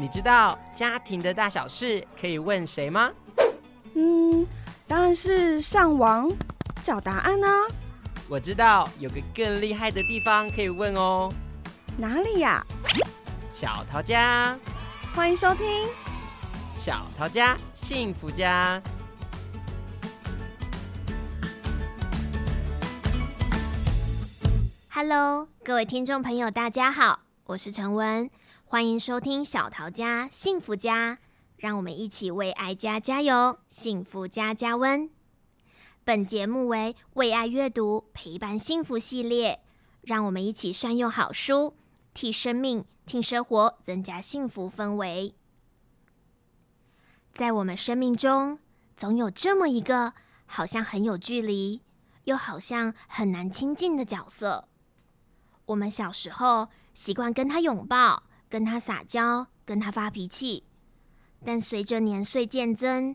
你知道家庭的大小事可以问谁吗？嗯，当然是上网找答案啊。我知道有个更厉害的地方可以问哦。哪里呀？小桃家，欢迎收听小桃家幸福家。Hello，各位听众朋友，大家好，我是陈文。欢迎收听小桃家幸福家，让我们一起为爱家加油，幸福家加温。本节目为为爱阅读陪伴幸福系列，让我们一起善用好书，替生命、替生活增加幸福氛围。在我们生命中，总有这么一个好像很有距离，又好像很难亲近的角色。我们小时候习惯跟他拥抱。跟他撒娇，跟他发脾气，但随着年岁渐增，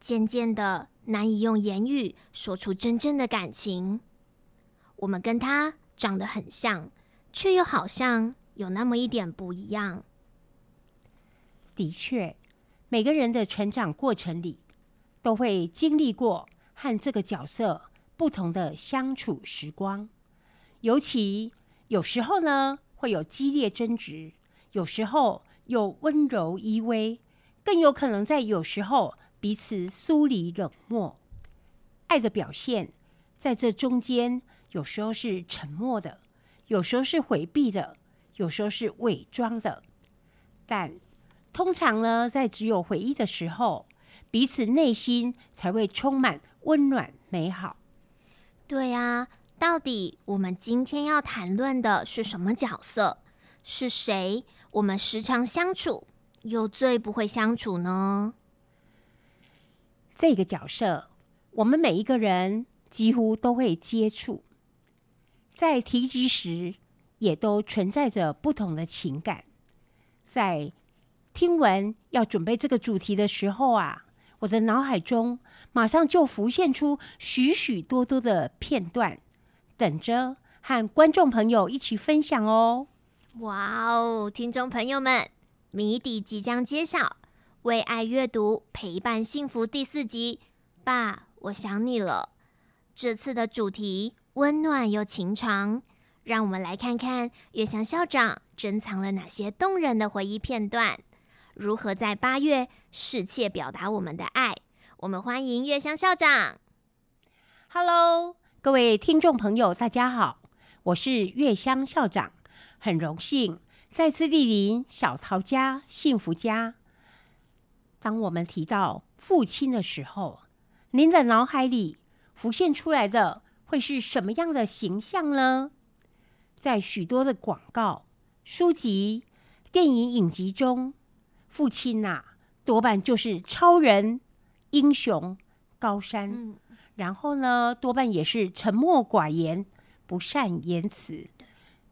渐渐的难以用言语说出真正的感情。我们跟他长得很像，却又好像有那么一点不一样。的确，每个人的成长过程里，都会经历过和这个角色不同的相处时光。尤其有时候呢，会有激烈争执。有时候又温柔依偎，更有可能在有时候彼此疏离冷漠。爱的表现在这中间，有时候是沉默的，有时候是回避的，有时候是伪装的。但通常呢，在只有回忆的时候，彼此内心才会充满温暖美好。对啊，到底我们今天要谈论的是什么角色？是谁？我们时常相处，又最不会相处呢？这个角色，我们每一个人几乎都会接触，在提及时，也都存在着不同的情感。在听闻要准备这个主题的时候啊，我的脑海中马上就浮现出许许多多的片段，等着和观众朋友一起分享哦。哇哦，听众朋友们，谜底即将揭晓！为爱阅读陪伴幸福第四集，爸，我想你了。这次的主题温暖又情长，让我们来看看月香校长珍藏了哪些动人的回忆片段，如何在八月适切表达我们的爱。我们欢迎月香校长。Hello，各位听众朋友，大家好，我是月香校长。很荣幸再次莅临小曹家幸福家。当我们提到父亲的时候，您的脑海里浮现出来的会是什么样的形象呢？在许多的广告、书籍、电影影集中，父亲呐、啊，多半就是超人、英雄、高山，嗯、然后呢，多半也是沉默寡言、不善言辞。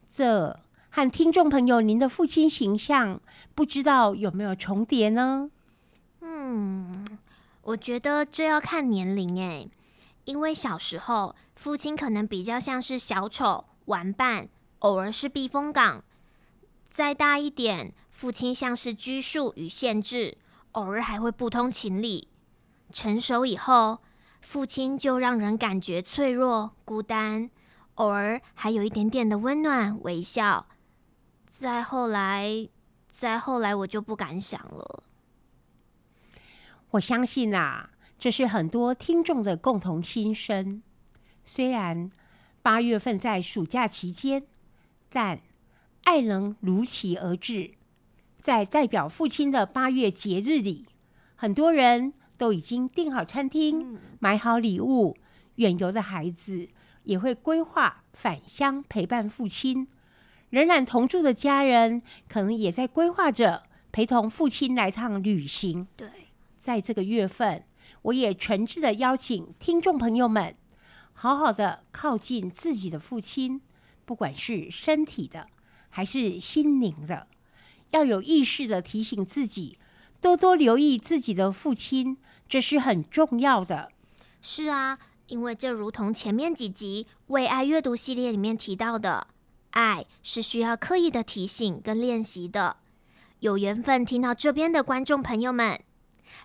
这和听众朋友，您的父亲形象不知道有没有重叠呢？嗯，我觉得这要看年龄诶，因为小时候父亲可能比较像是小丑、玩伴，偶尔是避风港；再大一点，父亲像是拘束与限制，偶尔还会不通情理；成熟以后，父亲就让人感觉脆弱、孤单，偶尔还有一点点的温暖、微笑。再后来，再后来，我就不敢想了。我相信啊，这是很多听众的共同心声。虽然八月份在暑假期间，但爱能如期而至。在代表父亲的八月节日里，很多人都已经订好餐厅，嗯、买好礼物。远游的孩子也会规划返乡陪伴父亲。仍然同住的家人，可能也在规划着陪同父亲来趟旅行。对，在这个月份，我也诚挚的邀请听众朋友们，好好的靠近自己的父亲，不管是身体的还是心灵的，要有意识的提醒自己，多多留意自己的父亲，这是很重要的。是啊，因为这如同前面几集为爱阅读系列里面提到的。爱是需要刻意的提醒跟练习的，有缘分听到这边的观众朋友们，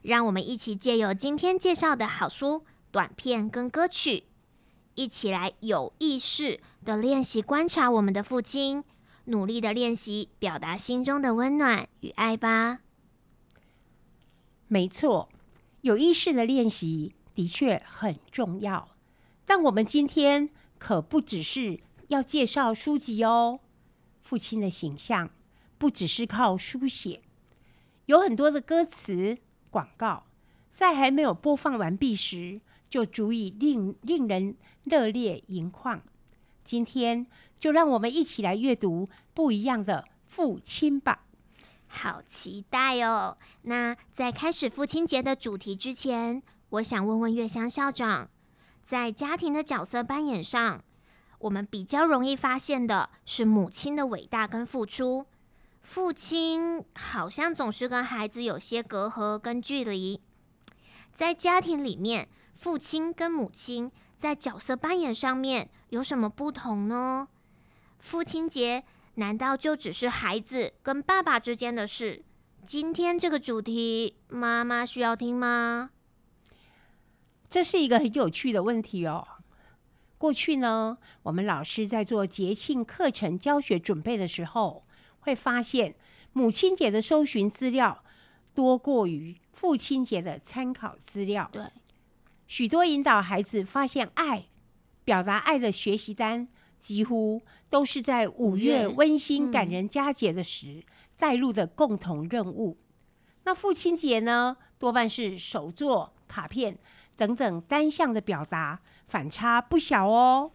让我们一起借由今天介绍的好书、短片跟歌曲，一起来有意识的练习观察我们的父亲，努力的练习表达心中的温暖与爱吧。没错，有意识的练习的确很重要，但我们今天可不只是要介绍书籍哦。父亲的形象不只是靠书写，有很多的歌词、广告，在还没有播放完毕时，就足以令令人热泪盈眶。今天就让我们一起来阅读不一样的父亲吧。好期待哦！那在开始父亲节的主题之前，我想问问月香校长，在家庭的角色扮演上，我们比较容易发现的是母亲的伟大跟付出，父亲好像总是跟孩子有些隔阂跟距离。在家庭里面，父亲跟母亲在角色扮演上面有什么不同呢？父亲节难道就只是孩子跟爸爸之间的事？今天这个主题，妈妈需要听吗？这是一个很有趣的问题哦。过去呢，我们老师在做节庆课程教学准备的时候，会发现母亲节的搜寻资料多过于父亲节的参考资料。对，许多引导孩子发现爱、表达爱的学习单，几乎都是在五月温馨感人佳节的时带入的共同任务。那父亲节呢，多半是手作卡片。等等单向的表达反差不小哦。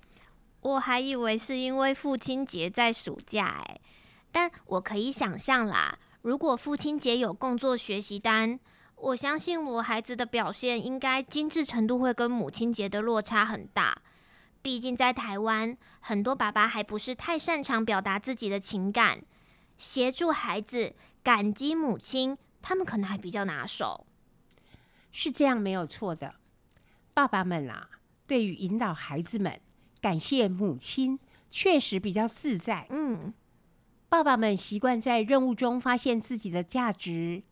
我还以为是因为父亲节在暑假哎，但我可以想象啦，如果父亲节有工作学习单，我相信我孩子的表现应该精致程度会跟母亲节的落差很大。毕竟在台湾，很多爸爸还不是太擅长表达自己的情感，协助孩子感激母亲，他们可能还比较拿手。是这样，没有错的。爸爸们啊，对于引导孩子们感谢母亲，确实比较自在。嗯，爸爸们习惯在任务中发现自己的价值，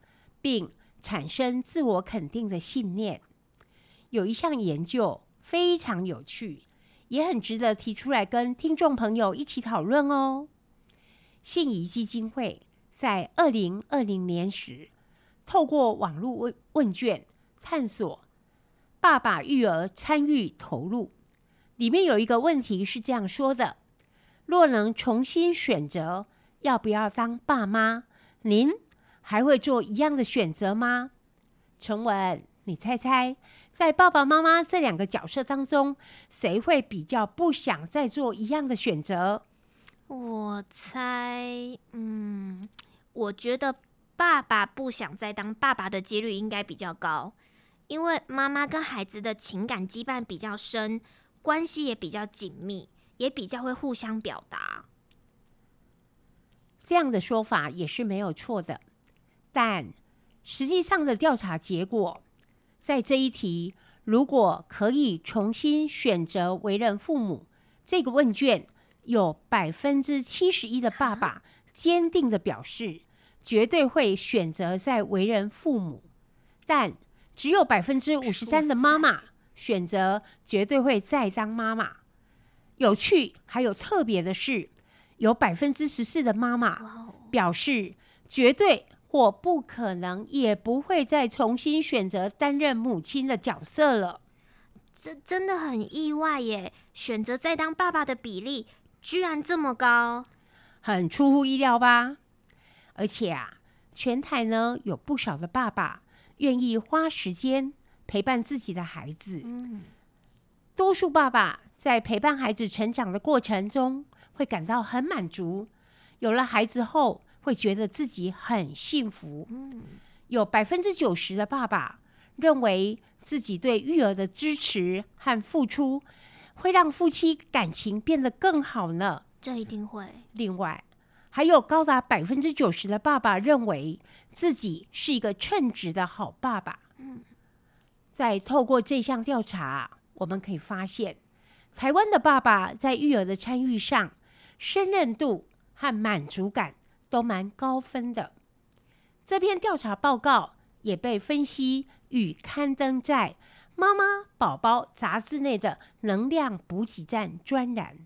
并产生自我肯定的信念。有一项研究非常有趣，也很值得提出来跟听众朋友一起讨论哦。信宜基金会在二零二零年时，透过网络问问卷探索。爸爸育儿参与投入，里面有一个问题是这样说的：若能重新选择，要不要当爸妈？您还会做一样的选择吗？陈文，你猜猜，在爸爸妈妈这两个角色当中，谁会比较不想再做一样的选择？我猜，嗯，我觉得爸爸不想再当爸爸的几率应该比较高。因为妈妈跟孩子的情感羁绊比较深，关系也比较紧密，也比较会互相表达。这样的说法也是没有错的，但实际上的调查结果，在这一题，如果可以重新选择为人父母，这个问卷有百分之七十一的爸爸坚定的表示，绝对会选择在为人父母，但。只有百分之五十三的妈妈选择绝对会再当妈妈。有趣还有特别的是，有百分之十四的妈妈表示绝对或不可能也不会再重新选择担任母亲的角色了。这真的很意外耶！选择再当爸爸的比例居然这么高，很出乎意料吧？而且啊，全台呢有不少的爸爸。愿意花时间陪伴自己的孩子。嗯，多数爸爸在陪伴孩子成长的过程中，会感到很满足。有了孩子后，会觉得自己很幸福。嗯，有百分之九十的爸爸认为自己对育儿的支持和付出，会让夫妻感情变得更好呢。这一定会。另外，还有高达百分之九十的爸爸认为自己是一个称职的好爸爸。嗯，在透过这项调查，我们可以发现，台湾的爸爸在育儿的参与上，胜任度和满足感都蛮高分的。这篇调查报告也被分析与刊登在《妈妈宝宝》杂志内的能量补给站专栏。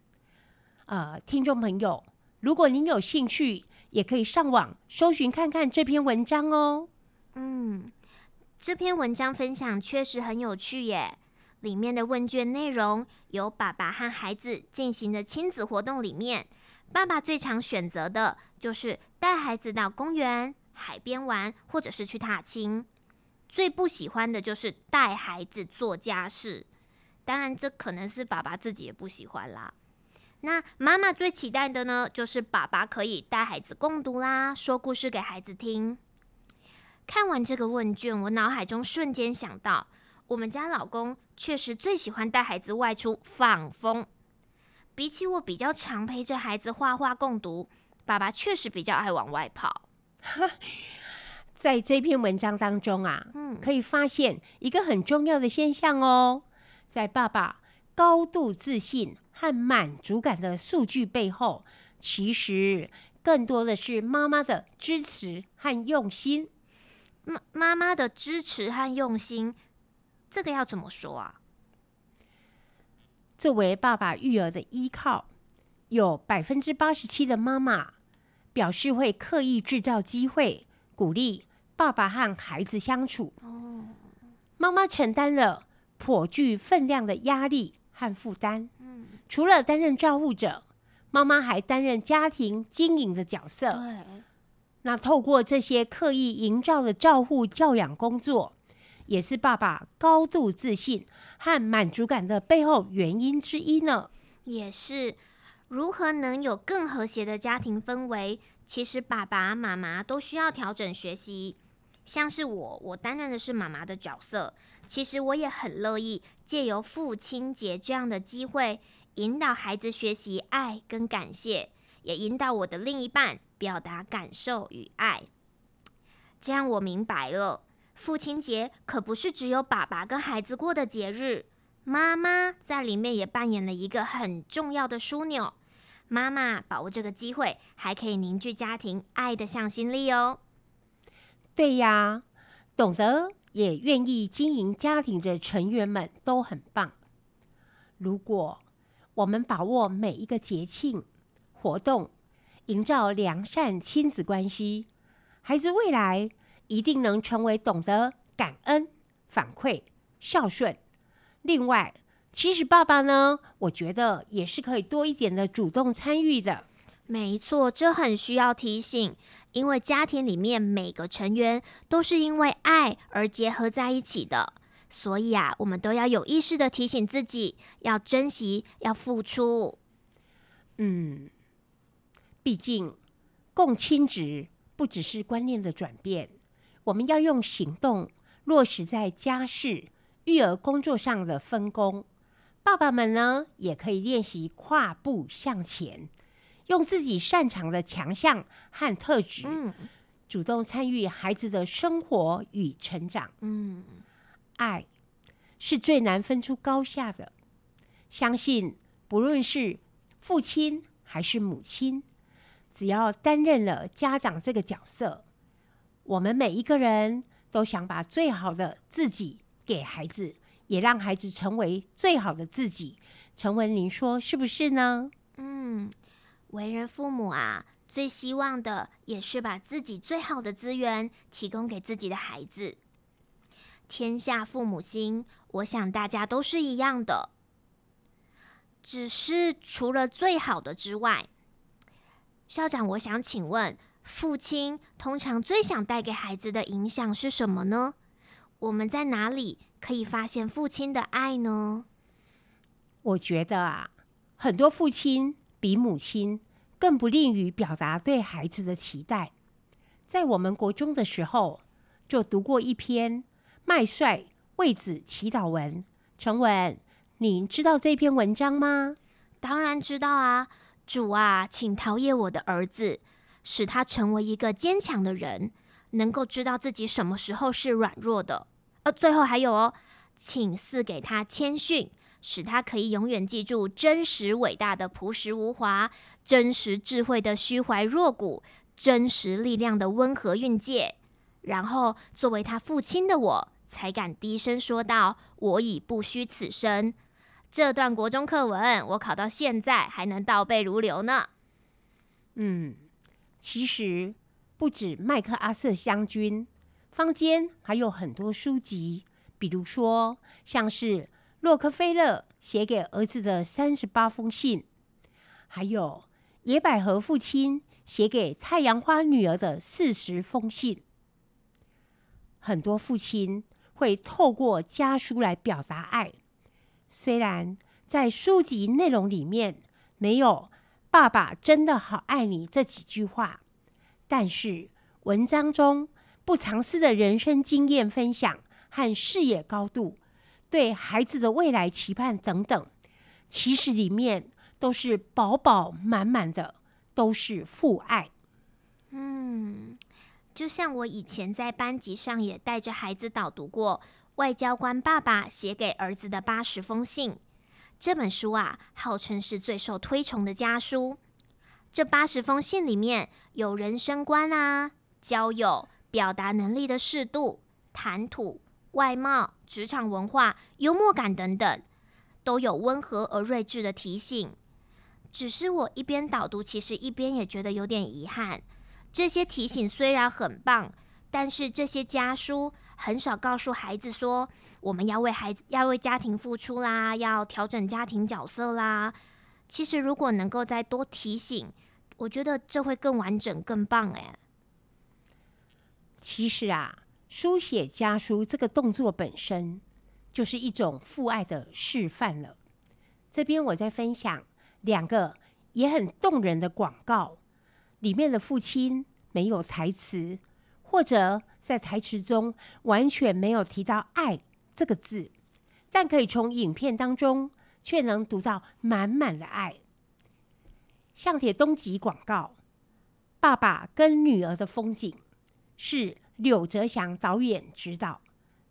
呃，听众朋友，如果您有兴趣，也可以上网搜寻看看这篇文章哦。嗯，这篇文章分享确实很有趣耶。里面的问卷内容有爸爸和孩子进行的亲子活动里面，爸爸最常选择的就是带孩子到公园、海边玩，或者是去踏青。最不喜欢的就是带孩子做家事，当然这可能是爸爸自己也不喜欢啦。那妈妈最期待的呢，就是爸爸可以带孩子共读啦，说故事给孩子听。看完这个问卷，我脑海中瞬间想到，我们家老公确实最喜欢带孩子外出放风。比起我比较常陪着孩子画画共读，爸爸确实比较爱往外跑。在这篇文章当中啊，嗯，可以发现一个很重要的现象哦，在爸爸高度自信和满足感的数据背后，其实更多的是妈妈的支持和用心。妈妈妈的支持和用心，这个要怎么说啊？作为爸爸育儿的依靠，有百分之八十七的妈妈表示会刻意制造机会，鼓励爸爸和孩子相处。哦，妈妈承担了颇具分量的压力和负担。除了担任照护者，妈妈还担任家庭经营的角色。对，那透过这些刻意营造的照护教养工作，也是爸爸高度自信和满足感的背后原因之一呢。也是，如何能有更和谐的家庭氛围？其实爸爸妈妈都需要调整学习。像是我，我担任的是妈妈的角色，其实我也很乐意借由父亲节这样的机会。引导孩子学习爱跟感谢，也引导我的另一半表达感受与爱。这样我明白了，父亲节可不是只有爸爸跟孩子过的节日，妈妈在里面也扮演了一个很重要的枢纽。妈妈把握这个机会，还可以凝聚家庭爱的向心力哦。对呀，懂得也愿意经营家庭的成员们都很棒。如果我们把握每一个节庆活动，营造良善亲子关系，孩子未来一定能成为懂得感恩、反馈、孝顺。另外，其实爸爸呢，我觉得也是可以多一点的主动参与的。没错，这很需要提醒，因为家庭里面每个成员都是因为爱而结合在一起的。所以啊，我们都要有意识地提醒自己，要珍惜，要付出。嗯，毕竟共亲职不只是观念的转变，我们要用行动落实在家事、育儿工作上的分工。爸爸们呢，也可以练习跨步向前，用自己擅长的强项和特质，嗯，主动参与孩子的生活与成长。嗯。爱是最难分出高下的。相信不论是父亲还是母亲，只要担任了家长这个角色，我们每一个人都想把最好的自己给孩子，也让孩子成为最好的自己。陈文，您说是不是呢？嗯，为人父母啊，最希望的也是把自己最好的资源提供给自己的孩子。天下父母心，我想大家都是一样的。只是除了最好的之外，校长，我想请问，父亲通常最想带给孩子的影响是什么呢？我们在哪里可以发现父亲的爱呢？我觉得啊，很多父亲比母亲更不吝于表达对孩子的期待。在我们国中的时候，就读过一篇。麦帅为子祈祷文，承文，你知道这篇文章吗？当然知道啊！主啊，请陶冶我的儿子，使他成为一个坚强的人，能够知道自己什么时候是软弱的。呃，最后还有哦，请赐给他谦逊，使他可以永远记住真实伟大的朴实无华，真实智慧的虚怀若谷，真实力量的温和运界。然后作为他父亲的我，才敢低声说道：“我已不虚此生。”这段国中课文，我考到现在还能倒背如流呢。嗯，其实不止麦克阿瑟将军，坊间还有很多书籍，比如说像是洛克菲勒写给儿子的三十八封信，还有野百合父亲写给太阳花女儿的四十封信。很多父亲会透过家书来表达爱。虽然在书籍内容里面没有“爸爸真的好爱你”这几句话，但是文章中不藏私的人生经验分享和视野高度、对孩子的未来期盼等等，其实里面都是饱饱满满的，都是父爱。嗯，就像我以前在班级上也带着孩子导读过。外交官爸爸写给儿子的八十封信，这本书啊，号称是最受推崇的家书。这八十封信里面有人生观啊、交友、表达能力的适度、谈吐、外貌、职场文化、幽默感等等，都有温和而睿智的提醒。只是我一边导读，其实一边也觉得有点遗憾。这些提醒虽然很棒，但是这些家书。很少告诉孩子说，我们要为孩子要为家庭付出啦，要调整家庭角色啦。其实如果能够再多提醒，我觉得这会更完整、更棒哎。其实啊，书写家书这个动作本身就是一种父爱的示范了。这边我在分享两个也很动人的广告，里面的父亲没有台词，或者。在台词中完全没有提到“爱”这个字，但可以从影片当中却能读到满满的爱。相铁东吉广告，爸爸跟女儿的风景是柳泽祥导演执导，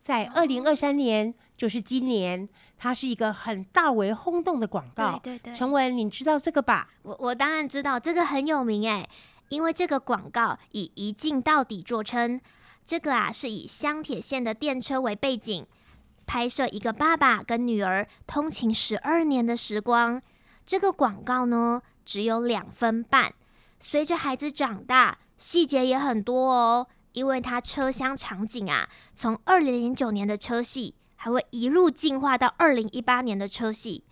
在二零二三年，就是今年，它是一个很大为轰动的广告。对对对，承文，你知道这个吧？我我当然知道，这个很有名哎，因为这个广告以一镜到底著称。这个啊，是以香铁线的电车为背景，拍摄一个爸爸跟女儿通勤十二年的时光。这个广告呢，只有两分半。随着孩子长大，细节也很多哦。因为它车厢场景啊，从二零零九年的车系，还会一路进化到二零一八年的车系。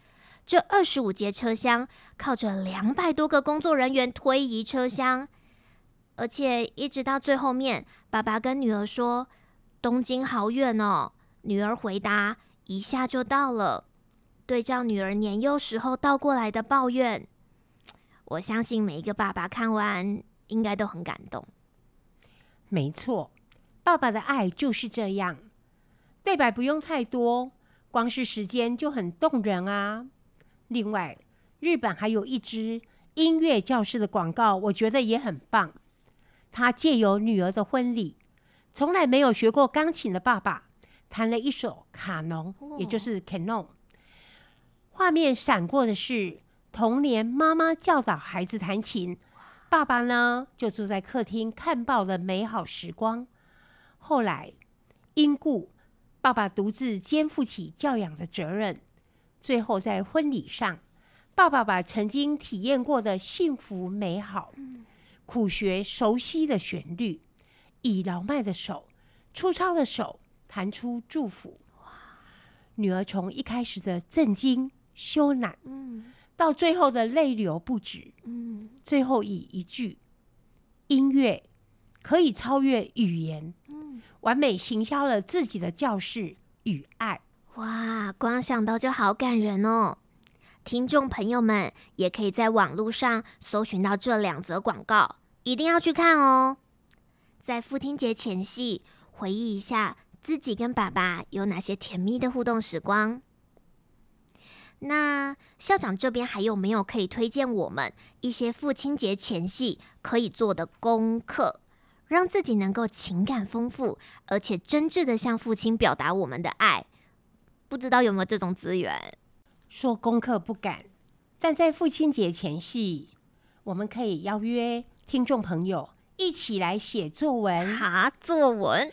这二十五节车厢，靠着两百多个工作人员推移车厢。而且一直到最后面，爸爸跟女儿说：“东京好远哦。”女儿回答：“一下就到了。”对照女儿年幼时候倒过来的抱怨，我相信每一个爸爸看完应该都很感动。没错，爸爸的爱就是这样，对白不用太多，光是时间就很动人啊。另外，日本还有一支音乐教室的广告，我觉得也很棒。他借由女儿的婚礼，从来没有学过钢琴的爸爸弹了一首卡农，也就是 Canon。画面闪过的是童年妈妈教导孩子弹琴，爸爸呢就坐在客厅看报的美好时光。后来因故，爸爸独自肩负起教养的责任。最后在婚礼上，爸爸把曾经体验过的幸福美好。苦学熟悉的旋律，以老迈的手、粗糙的手弹出祝福。哇！女儿从一开始的震惊、羞赧，嗯，到最后的泪流不止，最后以一句“音乐可以超越语言”，完美行销了自己的教室与爱。哇！光想到就好感人哦。听众朋友们也可以在网络上搜寻到这两则广告，一定要去看哦。在父亲节前夕，回忆一下自己跟爸爸有哪些甜蜜的互动时光。那校长这边还有没有可以推荐我们一些父亲节前夕可以做的功课，让自己能够情感丰富，而且真挚的向父亲表达我们的爱？不知道有没有这种资源？说功课不敢，但在父亲节前夕，我们可以邀约听众朋友一起来写作文。哈，作文。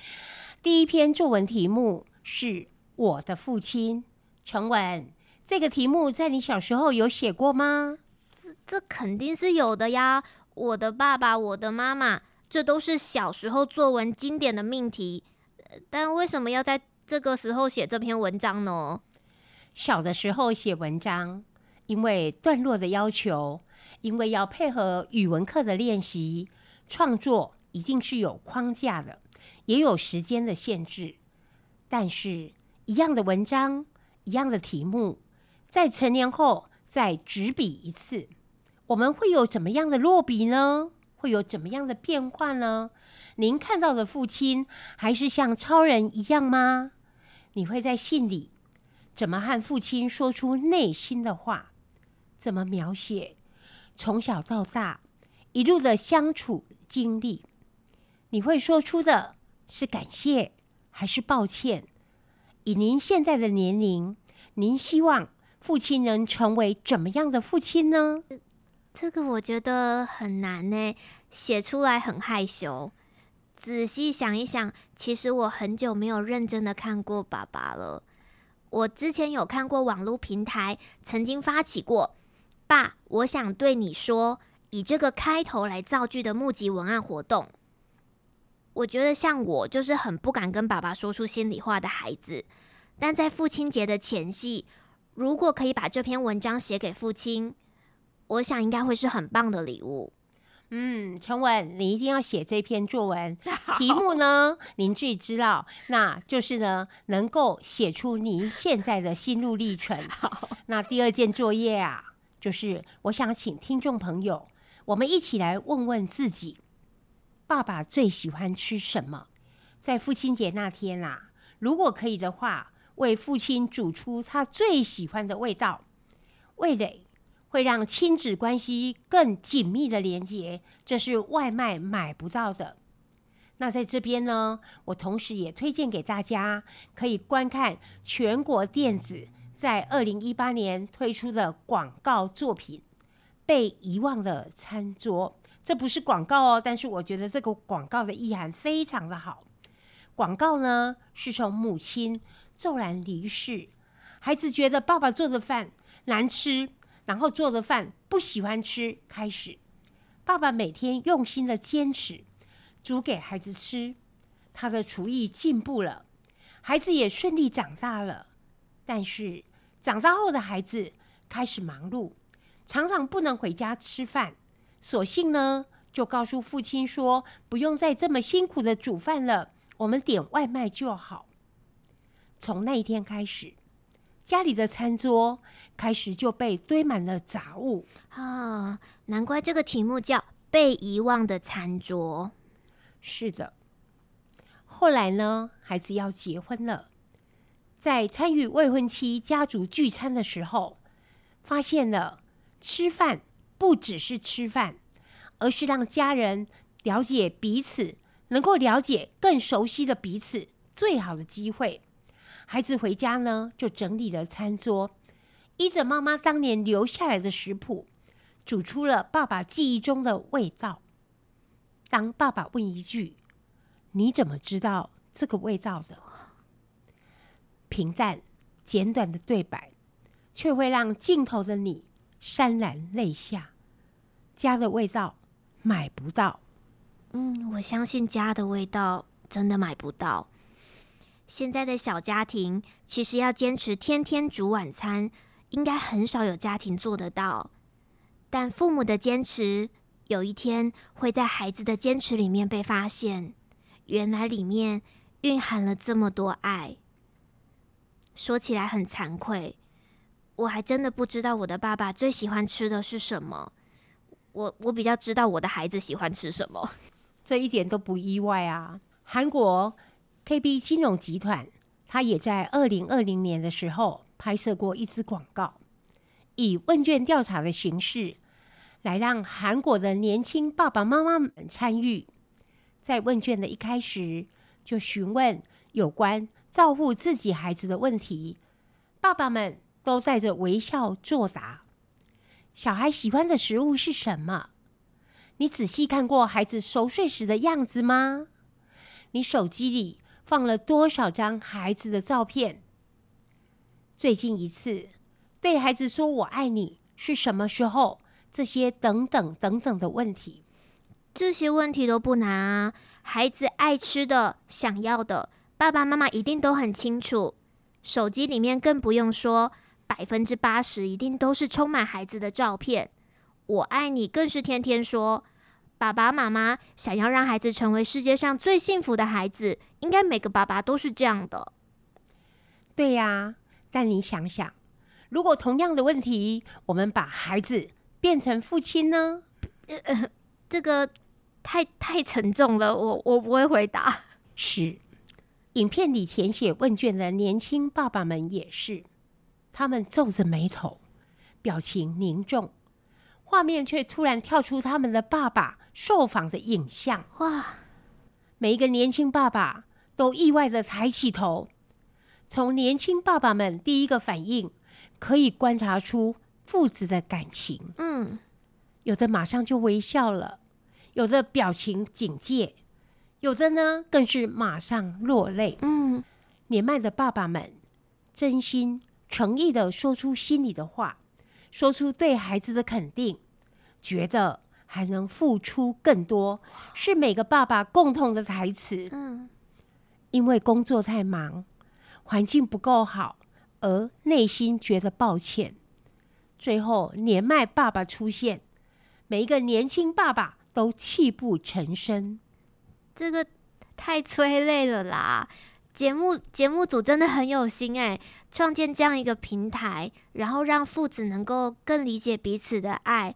第一篇作文题目是我的父亲。成文，这个题目在你小时候有写过吗？这这肯定是有的呀。我的爸爸，我的妈妈，这都是小时候作文经典的命题。但为什么要在这个时候写这篇文章呢？小的时候写文章，因为段落的要求，因为要配合语文课的练习，创作一定是有框架的，也有时间的限制。但是，一样的文章，一样的题目，在成年后再执笔一次，我们会有怎么样的落笔呢？会有怎么样的变化呢？您看到的父亲还是像超人一样吗？你会在信里怎么和父亲说出内心的话？怎么描写从小到大一路的相处经历？你会说出的是感谢还是抱歉？以您现在的年龄，您希望父亲能成为怎么样的父亲呢？这个我觉得很难呢，写出来很害羞。仔细想一想，其实我很久没有认真的看过爸爸了。我之前有看过网络平台曾经发起过“爸，我想对你说”，以这个开头来造句的募集文案活动。我觉得像我就是很不敢跟爸爸说出心里话的孩子，但在父亲节的前夕，如果可以把这篇文章写给父亲。我想应该会是很棒的礼物。嗯，陈文，你一定要写这篇作文。题目呢，您自己知道，那就是呢，能够写出您现在的心路历程。好，那第二件作业啊，就是我想请听众朋友，我们一起来问问自己：爸爸最喜欢吃什么？在父亲节那天啊，如果可以的话，为父亲煮出他最喜欢的味道，味蕾。会让亲子关系更紧密的连接，这是外卖买不到的。那在这边呢，我同时也推荐给大家，可以观看全国电子在二零一八年推出的广告作品《被遗忘的餐桌》。这不是广告哦，但是我觉得这个广告的意涵非常的好。广告呢，是从母亲骤然离世，孩子觉得爸爸做的饭难吃。然后做的饭不喜欢吃，开始，爸爸每天用心的坚持，煮给孩子吃，他的厨艺进步了，孩子也顺利长大了。但是长大后的孩子开始忙碌，常常不能回家吃饭，索性呢就告诉父亲说：“不用再这么辛苦的煮饭了，我们点外卖就好。”从那一天开始。家里的餐桌开始就被堆满了杂物啊！难怪这个题目叫“被遗忘的餐桌”。是的。后来呢，孩子要结婚了，在参与未婚妻家族聚餐的时候，发现了吃饭不只是吃饭，而是让家人了解彼此，能够了解更熟悉的彼此最好的机会。孩子回家呢，就整理了餐桌，依着妈妈当年留下来的食谱，煮出了爸爸记忆中的味道。当爸爸问一句：“你怎么知道这个味道的？”平淡简短的对白，却会让镜头的你潸然泪下。家的味道买不到。嗯，我相信家的味道真的买不到。现在的小家庭其实要坚持天天煮晚餐，应该很少有家庭做得到。但父母的坚持，有一天会在孩子的坚持里面被发现，原来里面蕴含了这么多爱。说起来很惭愧，我还真的不知道我的爸爸最喜欢吃的是什么。我我比较知道我的孩子喜欢吃什么，这一点都不意外啊。韩国。KB 金融集团，他也在二零二零年的时候拍摄过一支广告，以问卷调查的形式来让韩国的年轻爸爸妈妈们参与。在问卷的一开始，就询问有关照顾自己孩子的问题，爸爸们都带着微笑作答。小孩喜欢的食物是什么？你仔细看过孩子熟睡时的样子吗？你手机里放了多少张孩子的照片？最近一次对孩子说“我爱你”是什么时候？这些等等等等的问题，这些问题都不难啊。孩子爱吃的、想要的，爸爸妈妈一定都很清楚。手机里面更不用说，百分之八十一定都是充满孩子的照片。我爱你，更是天天说。爸爸妈妈想要让孩子成为世界上最幸福的孩子，应该每个爸爸都是这样的。对呀，但你想想，如果同样的问题，我们把孩子变成父亲呢？呃，这个太太沉重了，我我不会回答。是，影片里填写问卷的年轻爸爸们也是，他们皱着眉头，表情凝重。画面却突然跳出他们的爸爸受访的影像。哇！每一个年轻爸爸都意外的抬起头。从年轻爸爸们第一个反应，可以观察出父子的感情。嗯，有的马上就微笑了，有的表情警戒，有的呢更是马上落泪。嗯，年迈的爸爸们真心诚意的说出心里的话。说出对孩子的肯定，觉得还能付出更多，是每个爸爸共同的台词。嗯，因为工作太忙，环境不够好，而内心觉得抱歉。最后，年迈爸爸出现，每一个年轻爸爸都泣不成声。这个太催泪了啦！节目节目组真的很有心哎，创建这样一个平台，然后让父子能够更理解彼此的爱，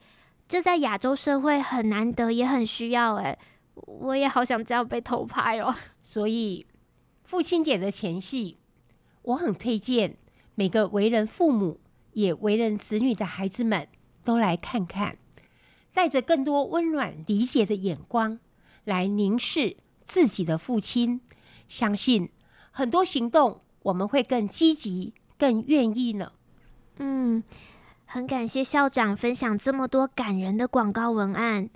这在亚洲社会很难得，也很需要哎。我也好想这样被偷拍哦。所以父亲节的前夕，我很推荐每个为人父母也为人子女的孩子们都来看看，带着更多温暖理解的眼光来凝视自己的父亲，相信。很多行动，我们会更积极、更愿意呢。嗯，很感谢校长分享这么多感人的广告文案。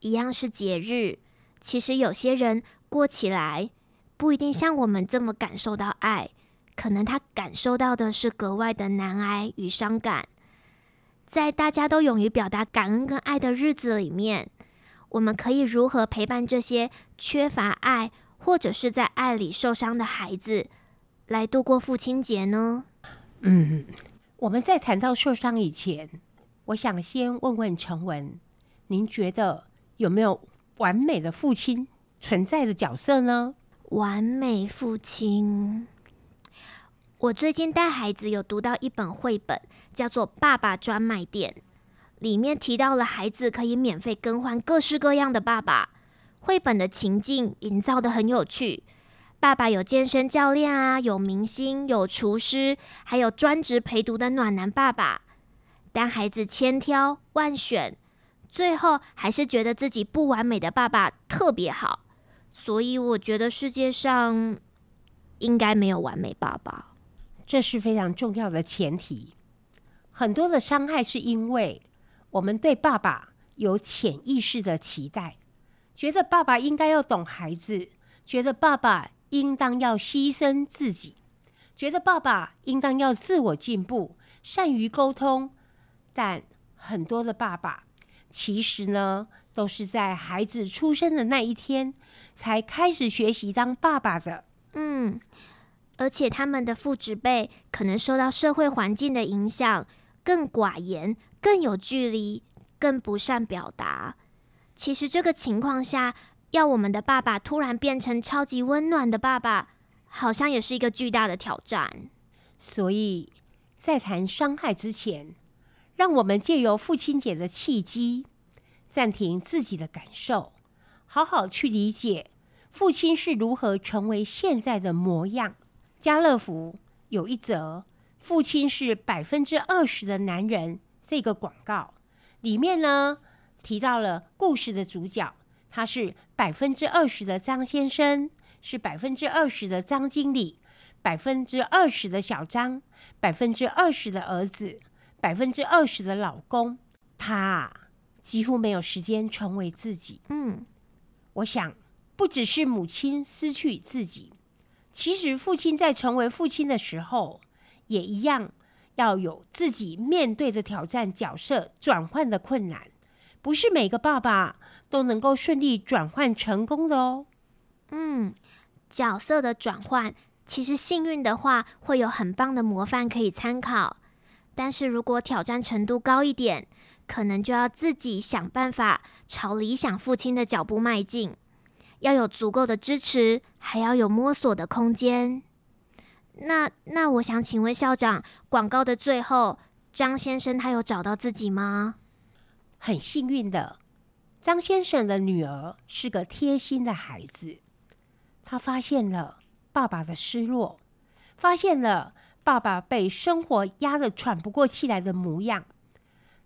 一样是节日，其实有些人过起来不一定像我们这么感受到爱，可能他感受到的是格外的难挨与伤感。在大家都勇于表达感恩跟爱的日子里面，我们可以如何陪伴这些缺乏爱，或者是在爱里受伤的孩子，来度过父亲节呢？嗯，我们在谈到受伤以前，我想先问问陈文，您觉得有没有完美的父亲存在的角色呢？完美父亲，我最近带孩子有读到一本绘本，叫做《爸爸专卖店》，里面提到了孩子可以免费更换各式各样的爸爸。绘本的情境营造得很有趣，爸爸有健身教练啊，有明星，有厨师，还有专职陪读的暖男爸爸。但孩子千挑万选，最后还是觉得自己不完美的爸爸特别好。所以我觉得世界上应该没有完美爸爸，这是非常重要的前提。很多的伤害是因为我们对爸爸有潜意识的期待。觉得爸爸应该要懂孩子，觉得爸爸应当要牺牲自己，觉得爸爸应当要自我进步，善于沟通。但很多的爸爸其实呢，都是在孩子出生的那一天才开始学习当爸爸的。嗯，而且他们的父执辈可能受到社会环境的影响，更寡言，更有距离，更不善表达。其实这个情况下，要我们的爸爸突然变成超级温暖的爸爸，好像也是一个巨大的挑战。所以在谈伤害之前，让我们借由父亲节的契机，暂停自己的感受，好好去理解父亲是如何成为现在的模样。家乐福有一则“父亲是百分之二十的男人”这个广告，里面呢，提到了故事的主角，他是百分之二十的张先生，是百分之二十的张经理，百分之二十的小张，百分之二十的儿子，百分之二十的老公。他几乎没有时间成为自己。嗯，我想，不只是母亲失去自己，其实父亲在成为父亲的时候，也一样要有自己面对的挑战、角色转换的困难。不是每个爸爸都能够顺利转换成功的哦。嗯，角色的转换，其实幸运的话，会有很棒的模范可以参考。但是如果挑战程度高一点，可能就要自己想办法朝理想父亲的脚步迈进。要有足够的支持，还要有摸索的空间。那那，我想请问校长，广告的最后，张先生他有找到自己吗？很幸运的，张先生的女儿是个贴心的孩子。她发现了爸爸的失落，发现了爸爸被生活压得喘不过气来的模样。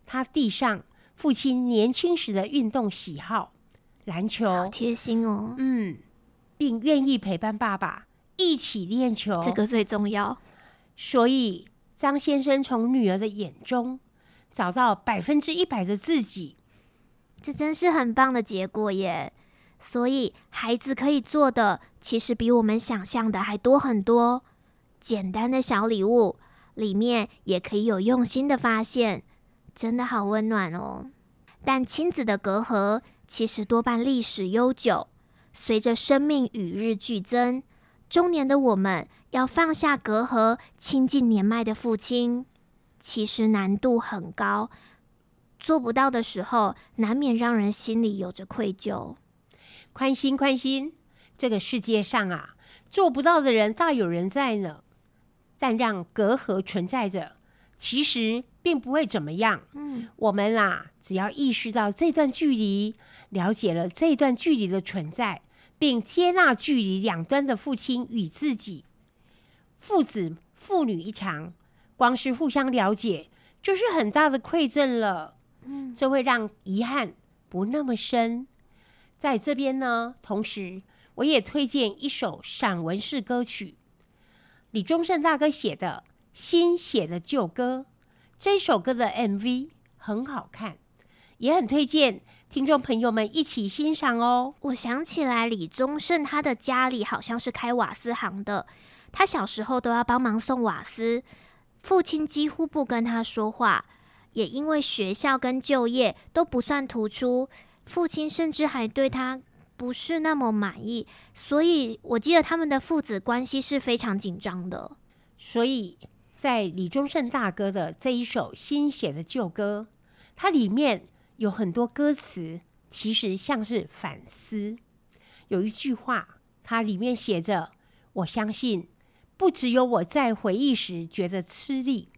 她递上父亲年轻时的运动喜好。篮球，好贴心哦。嗯，并愿意陪伴爸爸一起练球，这个最重要。所以张先生从女儿的眼中找到百分之一百的自己，这真是很棒的结果耶。所以孩子可以做的，其实比我们想象的还多很多。简单的小礼物里面也可以有用心的发现，真的好温暖哦。但亲子的隔阂。其实多半历史悠久，随着生命与日俱增，中年的我们要放下隔阂，亲近年迈的父亲，其实难度很高。做不到的时候，难免让人心里有着愧疚。宽心，宽心，这个世界上啊，做不到的人大有人在呢。但让隔阂存在着，其实并不会怎么样。嗯，我们啊，只要意识到这段距离。了解了这段距离的存在，并接纳距离两端的父亲与自己，父子父女一场，光是互相了解就是很大的馈赠了。嗯，这会让遗憾不那么深。在这边呢，同时我也推荐一首散文式歌曲，李宗盛大哥写的《新写的旧歌》。这首歌的 MV 很好看，也很推荐。听众朋友们一起欣赏哦！我想起来，李宗盛他的家里好像是开瓦斯行的，他小时候都要帮忙送瓦斯，父亲几乎不跟他说话，也因为学校跟就业都不算突出，父亲甚至还对他不是那么满意，所以我记得他们的父子关系是非常紧张的。所以在李宗盛大哥的这一首新写的旧歌，它里面。有很多歌词其实像是反思。有一句话，它里面写着：“我相信，不只有我在回忆时觉得吃力。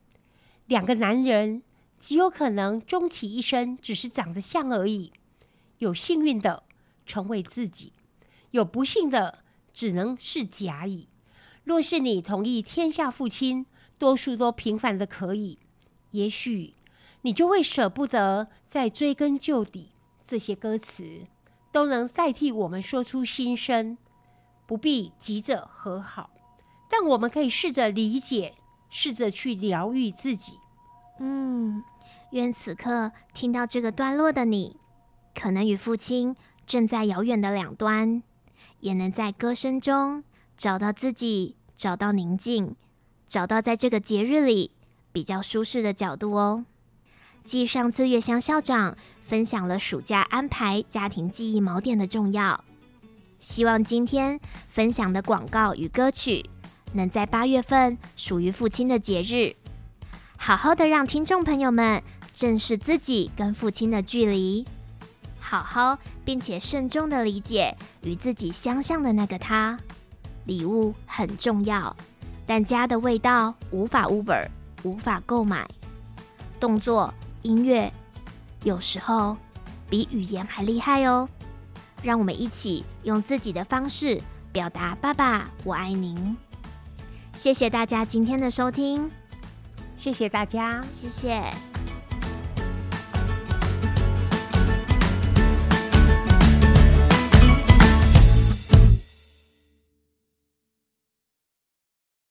两个男人极有可能终其一生只是长得像而已。有幸运的成为自己，有不幸的只能是甲乙。若是你同意天下父亲多数都平凡的可以，也许。”你就会舍不得再追根究底，这些歌词都能代替我们说出心声，不必急着和好，但我们可以试着理解，试着去疗愈自己。嗯，愿此刻听到这个段落的你，可能与父亲正在遥远的两端，也能在歌声中找到自己，找到宁静，找到在这个节日里比较舒适的角度哦。继上次月香校长分享了暑假安排家庭记忆锚点的重要，希望今天分享的广告与歌曲，能在八月份属于父亲的节日，好好的让听众朋友们正视自己跟父亲的距离，好好并且慎重的理解与自己相像的那个他。礼物很重要，但家的味道无法 Uber，无法购买，动作。音乐有时候比语言还厉害哦，让我们一起用自己的方式表达“爸爸，我爱您”。谢谢大家今天的收听，谢谢大家，谢谢。